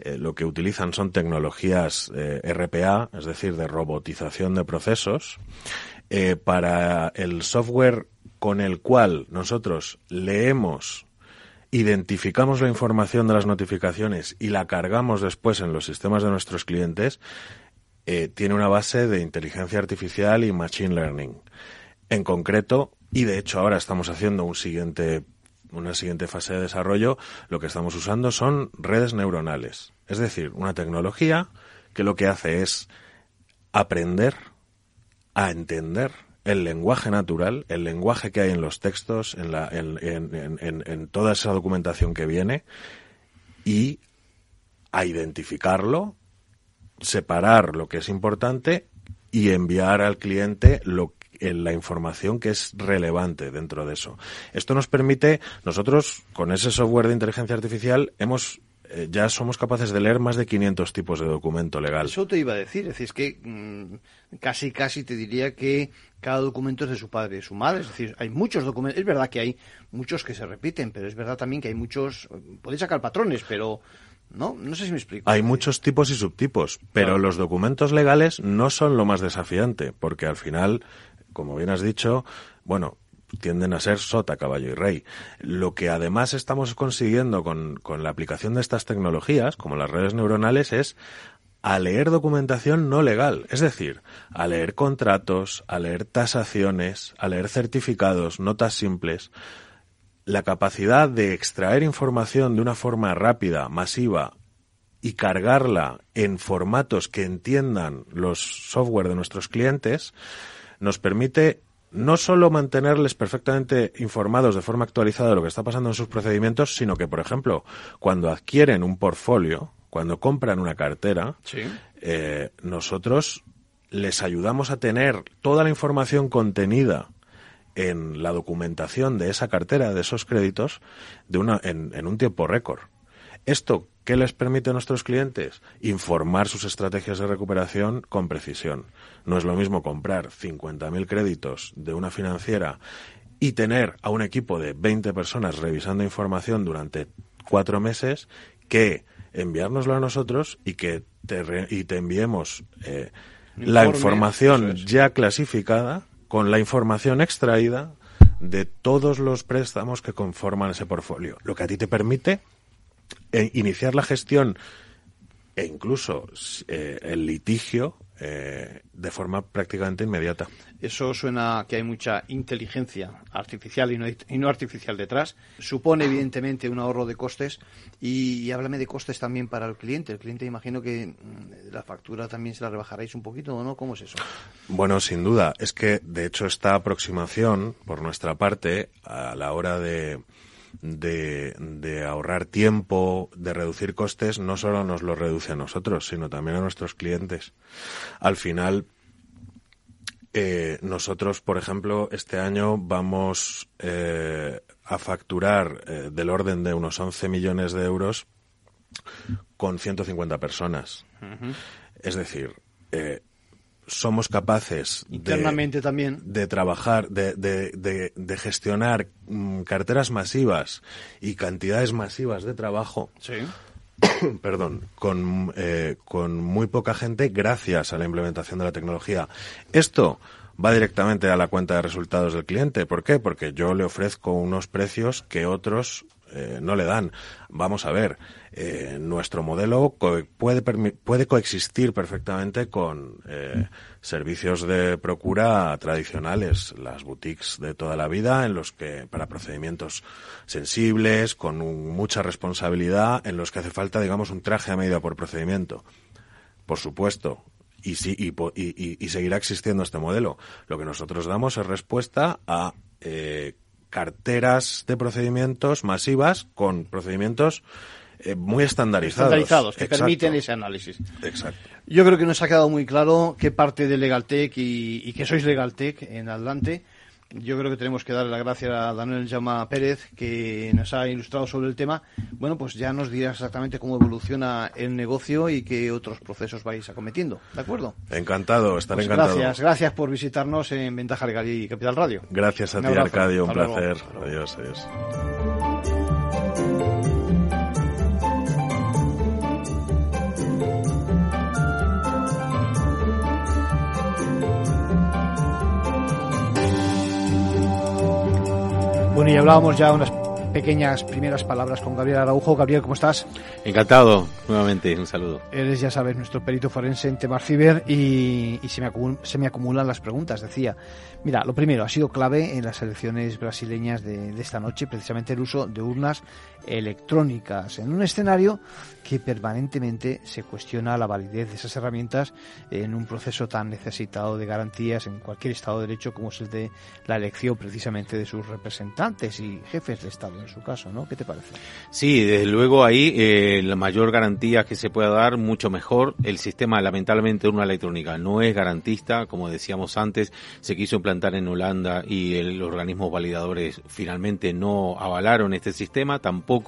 S13: eh, lo que utilizan son tecnologías eh, RPA, es decir, de robotización de procesos, para el software con el cual nosotros leemos identificamos la información de las notificaciones y la cargamos después en los sistemas de nuestros clientes, tiene una base de inteligencia artificial y machine learning. En concreto, y de hecho ahora estamos haciendo un siguiente, una siguiente fase de desarrollo, lo que estamos usando son redes neuronales. Es decir, una tecnología que lo que hace es aprender a entender el lenguaje natural, el lenguaje que hay en los textos, en, la, en, en, en, toda esa documentación que viene, y a identificarlo, separar lo que es importante y enviar al cliente lo en la información que es relevante dentro de eso. Esto nos permite, nosotros con ese software de inteligencia artificial hemos eh, ya somos capaces de leer más de 500 tipos de documento legal.
S2: Eso te iba a decir, es decir, es que mm, casi casi te diría que cada documento es de su padre y de su madre, es decir, hay muchos documentos, es verdad que hay muchos que se repiten, pero es verdad también que hay muchos, podéis sacar patrones, pero no, no sé si me explico.
S13: Hay muchos tipos y subtipos, pero los documentos legales no son lo más desafiante, porque al final, como bien has dicho, bueno, tienden a ser sota, caballo y rey. Lo que además estamos consiguiendo con, con la aplicación de estas tecnologías, como las redes neuronales, es a leer documentación no legal, es decir, a leer contratos, a leer tasaciones, a leer certificados, notas simples, la capacidad de extraer información de una forma rápida, masiva y cargarla en formatos que entiendan los software de nuestros clientes, nos permite no solo mantenerles perfectamente informados de forma actualizada de lo que está pasando en sus procedimientos, sino que, por ejemplo, cuando adquieren un portfolio, cuando compran una cartera, eh, nosotros les ayudamos a tener toda la información contenida en la documentación de esa cartera, de esos créditos, de una, en, en un tiempo récord. Esto, ¿qué les permite a nuestros clientes? Informar sus estrategias de recuperación con precisión. No es lo mismo comprar 50.000 créditos de una financiera y tener a un equipo de 20 personas revisando información durante cuatro meses que enviárnoslo a nosotros y que te, y te enviemos eh, la información ya clasificada con la información extraída de todos los préstamos que conforman ese portfolio. Lo que a ti te permite eh, iniciar la gestión e incluso eh, el litigio eh, de forma prácticamente inmediata.
S2: Eso suena que hay mucha inteligencia artificial y no, y no artificial detrás. Supone, evidentemente, un ahorro de costes. Y, háblame de costes también para el cliente. El cliente, imagino que mm, la factura también se la rebajaréis un poquito, ¿o no? ¿Cómo es eso?
S13: Bueno, sin duda. Es que, de hecho, esta aproximación, por nuestra parte, a la hora de de, de, ahorrar tiempo, de reducir costes, no solo nos lo reduce a nosotros, sino también a nuestros clientes. Al final, eh, nosotros, por ejemplo, este año vamos eh, a facturar eh, del orden de unos 11 millones de euros con 150 personas. Es decir, eh, somos capaces
S2: internamente
S13: de,
S2: también
S13: de trabajar, de, de, de gestionar mm, carteras masivas y cantidades masivas de trabajo.
S2: Sí.
S13: perdón, con, eh, con muy poca gente gracias a la implementación de la tecnología. Esto va directamente a la cuenta de resultados del cliente. ¿Por qué? Porque yo le ofrezco unos precios que otros eh, no le dan. Vamos a ver, eh, nuestro modelo puede, puede coexistir perfectamente con eh, servicios de procura tradicionales, las boutiques de toda la vida, en los que para procedimientos sensibles, con mucha responsabilidad, en los que hace falta, digamos, un traje a medida por procedimiento. Por supuesto, y, sí, y, y, y, seguirá existiendo este modelo. Lo que nosotros damos es respuesta a eh, carteras de procedimientos masivas con procedimientos eh, muy estandarizados.
S2: Estandarizados, que permiten ese análisis.
S13: Exacto.
S2: Yo creo que nos ha quedado muy claro qué parte de Legaltech y, y que sois Legaltech en adelante yo creo que tenemos que darle las gracias a Daniel Llama Pérez, que nos ha ilustrado sobre el tema. Bueno, pues ya nos dirá exactamente cómo evoluciona el negocio y qué otros procesos vais acometiendo. ¿De acuerdo?
S13: Encantado, estaré
S2: pues
S13: encantado.
S2: Gracias, gracias por visitarnos en Ventaja Legal y Capital Radio.
S13: Gracias a ti, Arcadio, un placer. Adiós, adiós.
S2: Bueno, y hablábamos ya unas pequeñas primeras palabras con Gabriel Araujo. Gabriel, ¿cómo estás?
S9: Encantado, nuevamente, un saludo.
S2: Eres, ya sabes, nuestro perito forense en temas ciber y, y se, me se, me acumulan las preguntas, decía. Mira, lo primero, ha sido clave en las elecciones brasileñas de, de esta noche, precisamente el uso de urnas electrónicas, en un escenario que permanentemente se cuestiona la validez de esas herramientas en un proceso tan necesitado de garantías en cualquier Estado de Derecho como es el de la elección precisamente de sus representantes y jefes de Estado. en su caso, ¿no? ¿Qué te parece?
S9: Sí, desde luego ahí eh, la mayor garantía que se pueda dar, mucho mejor. El sistema, lamentablemente, de una electrónica no es garantista, como decíamos antes, se quiso implantar en Holanda y el, los organismos validadores finalmente no avalaron este sistema, tampoco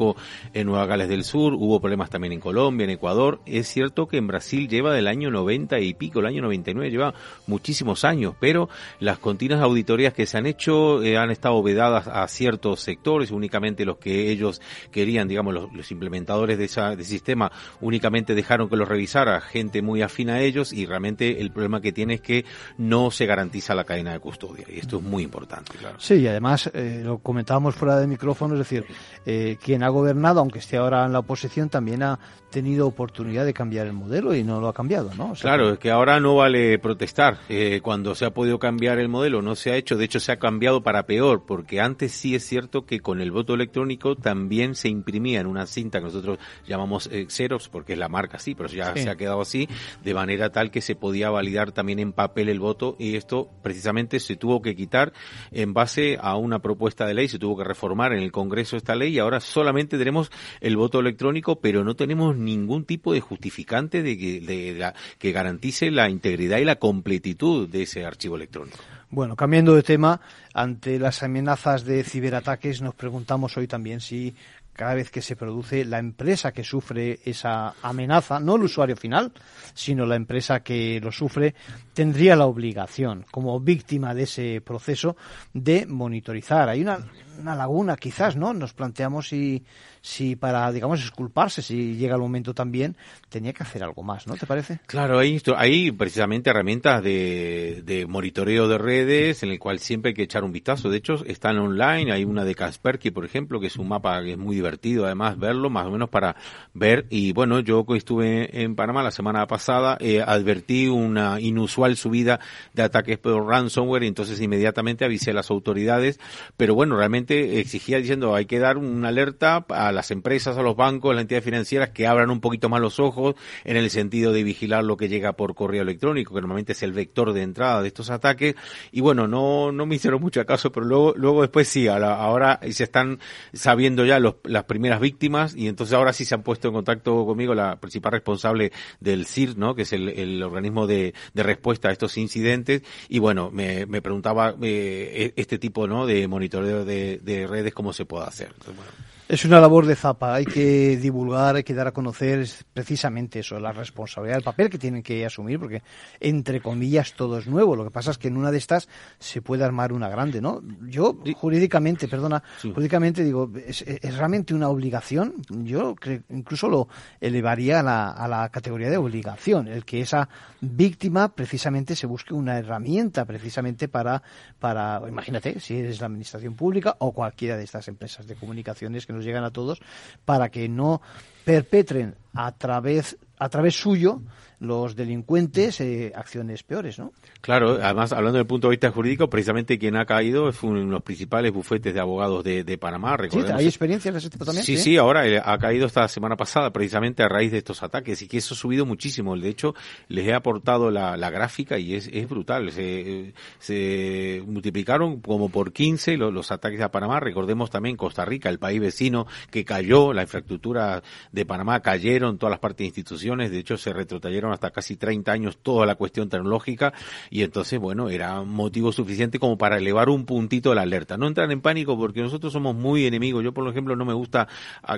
S9: en Nueva Gales del Sur, hubo problemas también en Colombia, en Ecuador. Es cierto que en Brasil lleva del año 90 y pico, el año 99 lleva muchísimos años, pero las continuas auditorías que se han hecho eh, han estado vedadas a ciertos sectores, únicamente los que ellos querían, digamos, los, implementadores de, esa, de sistema únicamente dejaron que los revisara gente muy afín a ellos y realmente el problema que tiene es que no se garantiza la cadena de custodia y esto es muy importante.
S2: Sí, y además eh, lo comentábamos fuera de micrófono, es decir, eh, quien ha gobernado, aunque esté ahora en la oposición, también ha tenido oportunidad de cambiar el modelo y no lo ha cambiado, ¿no? O sea,
S9: Claro, es que ahora no vale protestar. Eh, cuando se ha podido cambiar el modelo, no se ha hecho. De hecho, se ha cambiado para peor, porque antes sí es cierto que con el voto electrónico también se imprimía en una cinta que nosotros llamamos eh, Xerox, porque es la marca así, pero ya
S2: Sí.
S9: se ha quedado así, de manera tal que se podía validar también en papel el voto y esto precisamente se tuvo que quitar en base a una propuesta de ley, se tuvo que reformar en el Congreso esta ley y ahora solamente tenemos el voto electrónico, pero no tenemos ningún tipo de justificante de que, que garantice la integridad y la completitud de ese archivo electrónico.
S2: Bueno, cambiando de tema, ante las amenazas de ciberataques, nos preguntamos hoy también si cada vez que se produce la empresa que sufre esa amenaza, no el usuario final, sino la empresa que lo sufre, tendría la obligación, como víctima de ese proceso, de monitorizar. Hay una, una laguna, quizás, ¿no? Nos planteamos si, si para, digamos, disculparse, si llega el momento también, tenía que hacer algo más, ¿no? ¿Te parece?
S9: Claro, hay, hay precisamente herramientas de, de monitoreo de redes en el cual siempre hay que echar un vistazo. De hecho, están online. Hay una de Kaspersky, por ejemplo, que es un mapa que es muy divertido, además, verlo, más o menos para ver. Y bueno, yo estuve en Panamá la semana pasada, eh, advertí una inusual subida de ataques por ransomware y entonces inmediatamente avisé a las autoridades. Pero bueno, realmente exigía diciendo hay que dar una alerta a las empresas, a los bancos, a las entidades financieras que abran un poquito más los ojos en el sentido de vigilar lo que llega por correo electrónico, que normalmente es el vector de entrada de estos ataques. Y bueno, no, no me hicieron mucho caso, pero luego, luego después sí, a la- ahora se están sabiendo ya los, las primeras víctimas y entonces ahora sí se han puesto en contacto conmigo la principal responsable del CIR, ¿no? que es el, el organismo de, de respuesta a estos incidentes. Y bueno, me, me preguntaba eh, este tipo ¿no? de monitoreo de, de redes, cómo se puede hacer. Entonces, bueno,
S2: Es una labor de Zapa, hay que divulgar, hay que dar a conocer es precisamente eso, la responsabilidad, el papel que tienen que asumir, porque entre comillas todo es nuevo. Lo que pasa es que en una de estas se puede armar una grande, ¿no? Yo jurídicamente, perdona, jurídicamente digo, ¿es, es realmente una obligación? Yo creo, incluso lo elevaría a la, a la categoría de obligación, el que esa víctima precisamente se busque una herramienta precisamente para, para imagínate, si eres la administración pública o cualquiera de estas empresas de comunicaciones que nos llegan a todos, para que no perpetren a través, a través suyo los delincuentes eh, acciones peores, ¿no?
S9: Claro, además, hablando desde el punto de vista jurídico, precisamente quien ha caído es uno de los principales bufetes de abogados de, de Panamá.
S2: Sí,
S9: recordemos.
S2: ¿Hay experiencias de ese tipo también?
S9: Sí, sí, ahora eh, ha caído esta semana pasada precisamente a raíz de estos ataques y que eso ha subido muchísimo. De hecho, les he aportado la, la gráfica y es, es brutal. Se, se multiplicaron como por 15 los, los ataques a Panamá. Recordemos también Costa Rica, el país vecino que cayó, la infraestructura de Panamá cayeron, todas las partes de instituciones. De hecho, se retrotrayeron hasta casi 30 años toda la cuestión tecnológica y entonces, bueno, era motivo suficiente como para elevar un puntito la alerta. No entrar en pánico porque nosotros somos muy enemigos. Yo, por ejemplo, no me gusta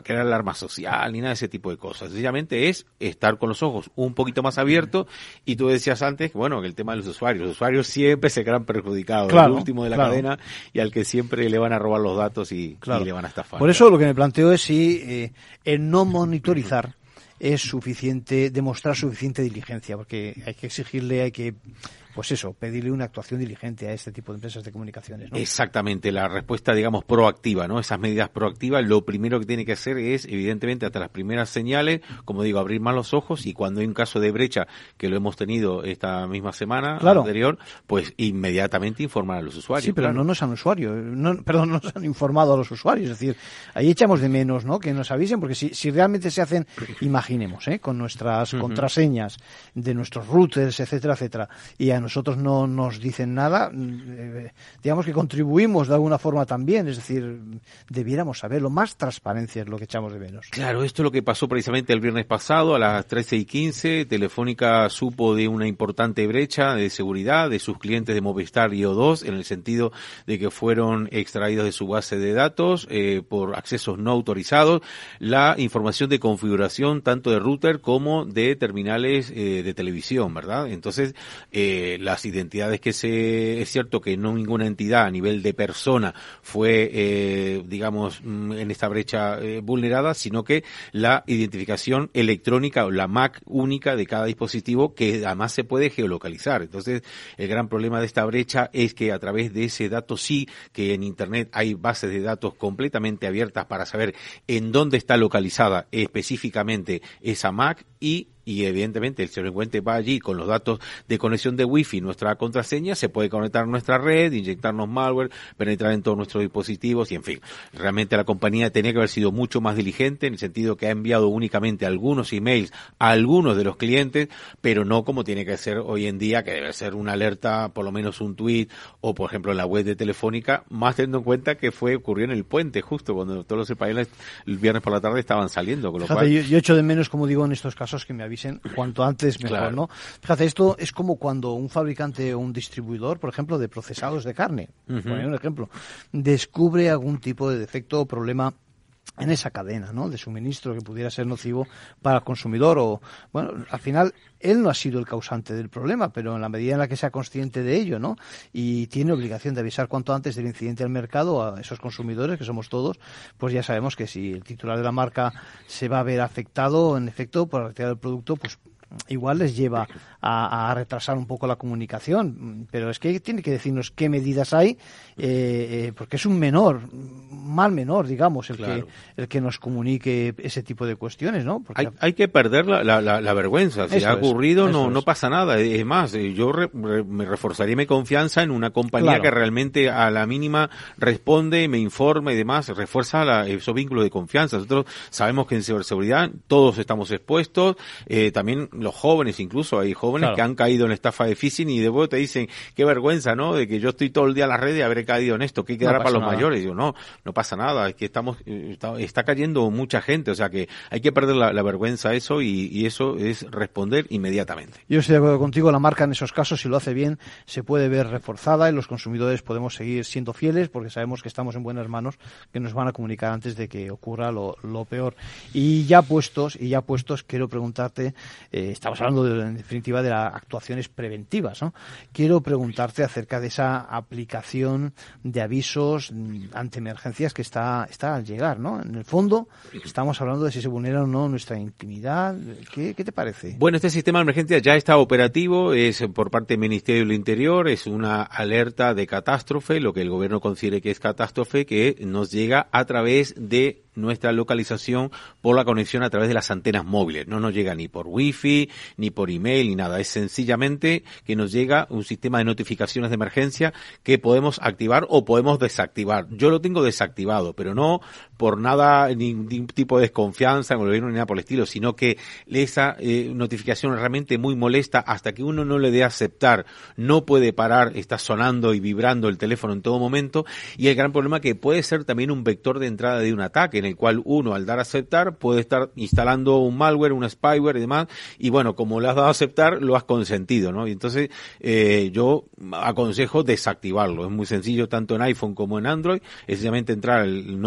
S9: crear alarma social ni nada de ese tipo de cosas. Sencillamente es estar con los ojos un poquito más abiertos y tú decías antes, bueno, que el tema de los usuarios. Los usuarios siempre se quedan perjudicados.
S2: Claro,
S9: el último de la
S2: claro.
S9: cadena y al que siempre le van a robar los datos y,
S2: Claro.
S9: y le van a estafar.
S2: Por eso lo que me planteo es si eh, el no monitorizar es suficiente, demostrar suficiente diligencia, porque hay que exigirle, hay que, pues eso, pedirle una actuación diligente a este tipo de empresas de comunicaciones, ¿no?
S9: Exactamente, la respuesta, digamos, proactiva, ¿no? Esas medidas proactivas, lo primero que tiene que hacer es, evidentemente, hasta las primeras señales, como digo, abrir más los ojos y cuando hay un caso de brecha, que lo hemos tenido esta misma semana
S2: Claro.
S9: anterior, pues inmediatamente informar a los usuarios.
S2: Sí, pero
S9: claro.
S2: no nos han usuario, no, perdón, no nos han informado a los usuarios. Es decir, ahí echamos de menos, ¿no? Que nos avisen, porque si, si realmente se hacen, imaginemos, ¿eh? Con nuestras contraseñas de nuestros routers, etcétera, etcétera, y a nosotros no nos dicen nada, eh, digamos que contribuimos de alguna forma también, es decir, debiéramos saberlo, más transparencia es lo que echamos de menos.
S9: Claro, esto es lo que pasó precisamente el viernes pasado a las 13 y 15, Telefónica supo de una importante brecha de seguridad de sus clientes de Movistar y O2 en el sentido de que fueron extraídos de su base de datos eh, por accesos no autorizados la información de configuración tanto de router como de terminales eh, de televisión, ¿verdad? Entonces, eh, las identidades que se, es cierto que no ninguna entidad a nivel de persona fue, eh, digamos, mm, en esta brecha eh, vulnerada, sino que la identificación electrónica o la MAC única de cada dispositivo que además se puede geolocalizar. Entonces, el gran problema de esta brecha es que a través de ese dato sí que en Internet hay bases de datos completamente abiertas para saber en dónde está localizada específicamente esa MAC y y evidentemente el delincuente va allí con los datos de conexión de wifi, nuestra contraseña, se puede conectar a nuestra red, inyectarnos malware, penetrar en todos nuestros dispositivos y en fin. Realmente la compañía tenía que haber sido mucho más diligente en el sentido que ha enviado únicamente algunos emails a algunos de los clientes, pero no como tiene que ser hoy en día, que debe ser una alerta, por lo menos un tweet o por ejemplo en la web de Telefónica, más teniendo en cuenta que fue ocurrió en el puente justo cuando todos los españoles el viernes por la tarde estaban saliendo. Con lo
S2: Fíjate,
S9: cual...
S2: yo, yo echo de menos, como digo en estos casos, que me avisen cuanto antes mejor,
S9: Claro.
S2: ¿no? Fíjate, esto es como cuando un fabricante o un distribuidor, por ejemplo, de procesados de carne, por ejemplo, descubre algún tipo de defecto o problema en esa cadena, ¿no? De suministro que pudiera ser nocivo para el consumidor o, bueno, al final él no ha sido el causante del problema, pero en la medida en la que sea consciente de ello, ¿no? Y tiene obligación de avisar cuanto antes del incidente al mercado a esos consumidores, que somos todos, pues ya sabemos que si el titular de la marca se va a ver afectado, en efecto, por la retirada del producto, pues igual les lleva a, a retrasar un poco la comunicación, pero es que tiene que decirnos qué medidas hay, eh, eh, porque es un menor, mal menor, digamos, el,
S9: Claro.
S2: que, el que nos comunique ese tipo de cuestiones, ¿no? Porque
S9: Hay, hay que perder la, la, la- la vergüenza. Si
S2: Eso
S9: ha
S2: es,
S9: ocurrido, no, no pasa nada. Es más, eh, yo re- re- me reforzaría mi confianza en una compañía
S2: Claro.
S9: que realmente a la mínima responde, me informa y demás, refuerza la- esos vínculos de confianza. Nosotros sabemos que en ciberseguridad todos estamos expuestos, eh, también los jóvenes, incluso hay jóvenes
S2: Claro.
S9: que han caído en la estafa de phishing y de luego te dicen, qué vergüenza, ¿no? De que yo estoy todo el día en las redes y habré caído en esto, ¿qué quedará
S2: No
S9: para los
S2: nada.
S9: mayores? Digo, no, no pasa nada, es que estamos, eh, está, está cayendo mucha gente, o sea que hay que perder la, la vergüenza a eso y, y eso es responder inmediatamente.
S2: Yo estoy de acuerdo contigo, la marca en esos casos, si lo hace bien, se puede ver reforzada y los consumidores podemos seguir siendo fieles porque sabemos que estamos en buenas manos, que nos van a comunicar antes de que ocurra lo, lo peor. Y ya puestos, y ya puestos, quiero preguntarte, eh, estamos hablando de, en definitiva de las actuaciones preventivas. Quiero preguntarte acerca de esa aplicación de avisos mm, ante emergencias que está, está al llegar, ¿no? En el fondo, estamos hablando de si se vulnera o no nuestra intimidad. ¿Qué, qué te parece?
S9: Bueno, este sistema de emergencia ya está operativo, es por parte del Ministerio del Interior, es una alerta de catástrofe, lo que el gobierno considere que es catástrofe, que nos llega a través de nuestra localización por la conexión a través de las antenas móviles. No nos llega ni por wifi, ni por email, ni nada. Es sencillamente que nos llega un sistema de notificaciones de emergencia que podemos activar o podemos desactivar. Yo lo tengo desactivado, pero no por nada, ningún tipo de desconfianza con el gobierno ni nada por el estilo, sino que esa eh, notificación realmente muy molesta hasta que uno no le dé aceptar, no puede parar, está sonando y vibrando el teléfono en todo momento. Y el gran problema que puede ser también un vector de entrada de un ataque en el cual uno al dar a aceptar puede estar instalando un malware, un spyware y demás. Y bueno, como le has dado a aceptar, lo has consentido, ¿no? Y entonces eh, yo aconsejo desactivarlo, es muy sencillo tanto en iPhone como en Android, es sencillamente entrar en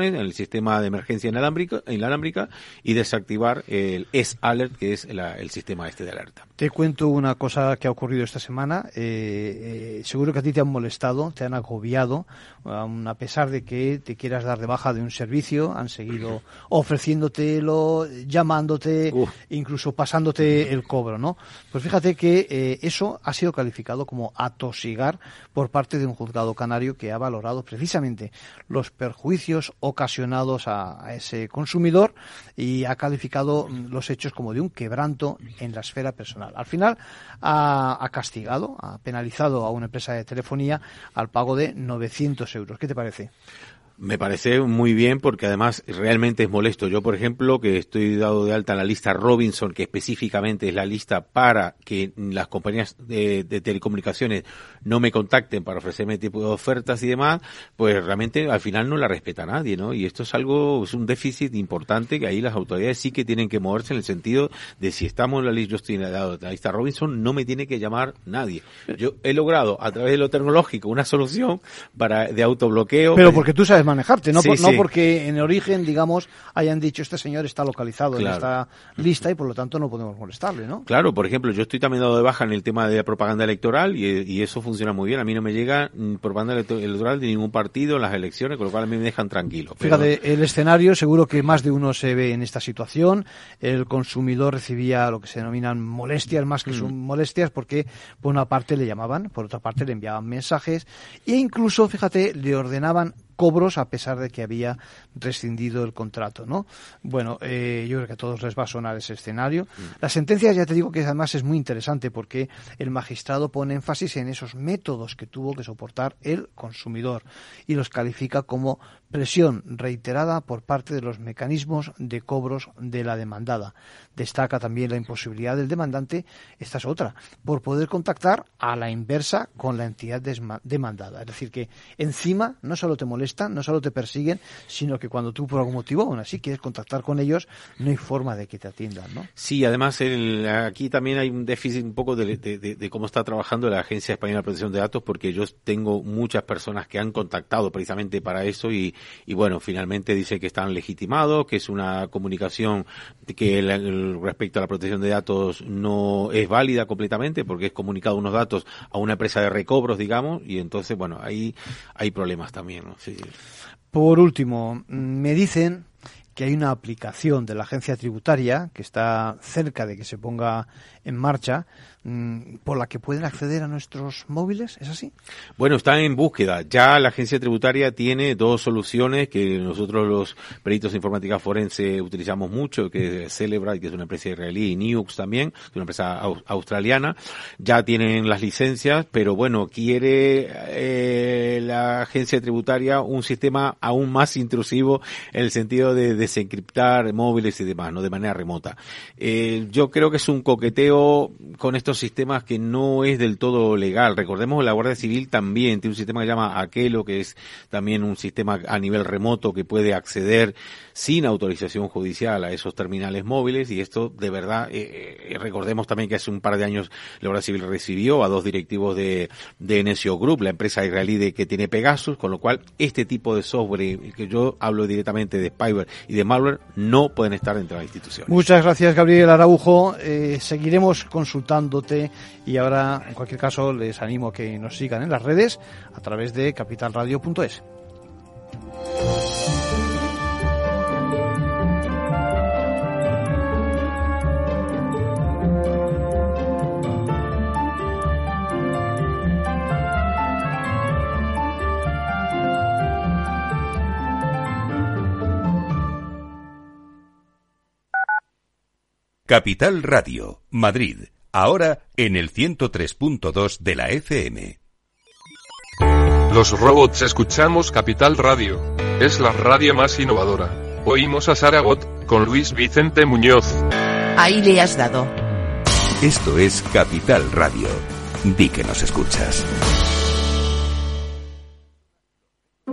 S9: en el sistema de emergencia inalámbrica, inalámbrica y desactivar el S-Alert, que es la- el sistema este de alerta.
S2: Te cuento una cosa que ha ocurrido esta semana. Eh, eh, seguro que a ti te han molestado, te han agobiado, aun a pesar de que te quieras dar de baja de un servicio, han seguido ofreciéndotelo, llamándote, incluso pasándote el cobro, ¿no? Pues fíjate que eh, eso ha sido calificado como atosigar por parte de un juzgado canario que ha valorado precisamente los perjuicios ocasionados a, a ese consumidor y ha calificado los hechos como de un quebranto en la esfera personal. Al final ha, ha castigado, ha penalizado a una empresa de telefonía al pago de 900 euros. ¿Qué te parece?
S9: Me parece muy bien porque además realmente es molesto. Yo, por ejemplo, que estoy dado de alta en la lista Robinson, que específicamente es la lista para que las compañías de, telecomunicaciones no me contacten para ofrecerme tipo de ofertas y demás, pues realmente al final no la respeta nadie, ¿no? Y esto es algo, es un déficit importante que ahí las autoridades sí que tienen que moverse en el sentido de si estamos en la lista, yo estoy en la lista Robinson, no me tiene que llamar nadie. Yo he logrado a través de lo tecnológico una solución para de autobloqueo.
S2: Pero porque tú sabes manejarte, no, no porque en origen, digamos, hayan dicho este señor está localizado en esta lista y por lo tanto no podemos molestarle, ¿no?
S9: Claro, por ejemplo, yo estoy también dado de baja en el tema de la propaganda electoral y, eso funciona muy bien. A mí no me llega propaganda electoral de ningún partido en las elecciones, con lo cual a mí me dejan tranquilo.
S2: Fíjate, el escenario, seguro que más de uno se ve en esta situación. El consumidor recibía lo que se denominan molestias, más que mm. son molestias, porque por una parte le llamaban, por otra parte le enviaban mensajes e incluso, fíjate, le ordenaban cobros a pesar de que había rescindido el contrato, ¿no? Bueno, eh, yo creo que a todos les va a sonar ese escenario. Mm. La sentencia, ya te digo que además es muy interesante porque el magistrado pone énfasis en esos métodos que tuvo que soportar el consumidor y los califica como presión reiterada por parte de los mecanismos de cobros de la demandada. Destaca también la imposibilidad del demandante, esta es otra, por poder contactar a la inversa con la entidad demandada. Es decir, que encima no solo te no solo te persiguen, sino que cuando tú por algún motivo aún así quieres contactar con ellos, no hay forma de que te atiendan. ¿no?
S9: Sí, además aquí también hay un déficit un poco de, cómo está trabajando la Agencia Española de Protección de Datos, porque yo tengo muchas personas que han contactado precisamente para eso y, y bueno, finalmente dice que están legitimados, que es una comunicación que respecto a la protección de datos no es válida completamente porque es comunicado unos datos a una empresa de recobros, digamos, y entonces, bueno, ahí hay problemas también. ¿no?
S2: Por último, me dicen que hay una aplicación de la agencia tributaria que está cerca de que se ponga en marcha Mm, por la que pueden acceder a nuestros móviles, ¿es así?
S9: Bueno, están en búsqueda. Ya la agencia tributaria tiene dos soluciones que nosotros los peritos de informática forense utilizamos mucho, que es Celebrite, que es una empresa israelí, y Nux también, que es una empresa australiana. Ya tienen las licencias, pero bueno, quiere eh, la agencia tributaria un sistema aún más intrusivo en el sentido de desencriptar móviles y demás, no de manera remota. Eh, yo creo que es un coqueteo con estos sistemas que no es del todo legal. Recordemos la Guardia Civil también tiene un sistema que se llama Aquelo, que es también un sistema a nivel remoto que puede acceder sin autorización judicial a esos terminales móviles y esto de verdad, eh, eh, recordemos también que hace un par de años la Civil recibió a dos directivos de, de NSO Group, la empresa israelí de, que tiene Pegasus, con lo cual este tipo de software, que yo hablo directamente de spyware y de malware, no pueden estar dentro de las instituciones.
S2: Muchas gracias Gabriel Araujo. Eh, seguiremos consultándote y ahora, en cualquier caso, les animo a que nos sigan en las redes a través de capitalradio.es.
S11: Capital Radio, Madrid, ahora en el 103.2 de la FM.
S14: Los robots escuchamos Capital Radio. Es la radio más innovadora. Oímos a Saragot, con Luis Vicente Muñoz.
S15: Ahí le has dado.
S11: Esto es Capital Radio. Di que nos escuchas.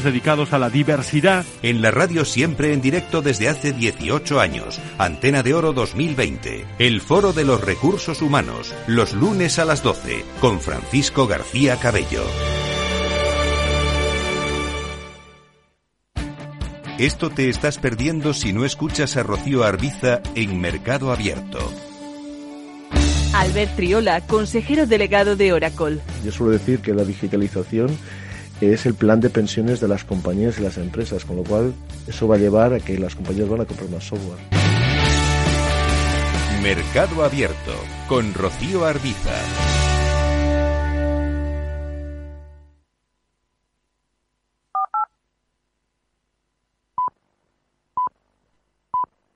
S16: dedicados a la diversidad.
S11: En la radio siempre en directo desde hace 18 años. Antena de Oro 2020. El Foro de los Recursos Humanos. Los lunes a las 12. Con Francisco García Cabello. Esto te estás perdiendo si no escuchas a Rocío Arbiza en Mercado Abierto.
S17: Albert Triola, consejero delegado de Oracle.
S18: Yo suelo decir que la digitalización es el plan de pensiones de las compañías y las empresas, con lo cual eso va a llevar a que las compañías van a comprar más software.
S11: Mercado Abierto con Rocío Arbiza.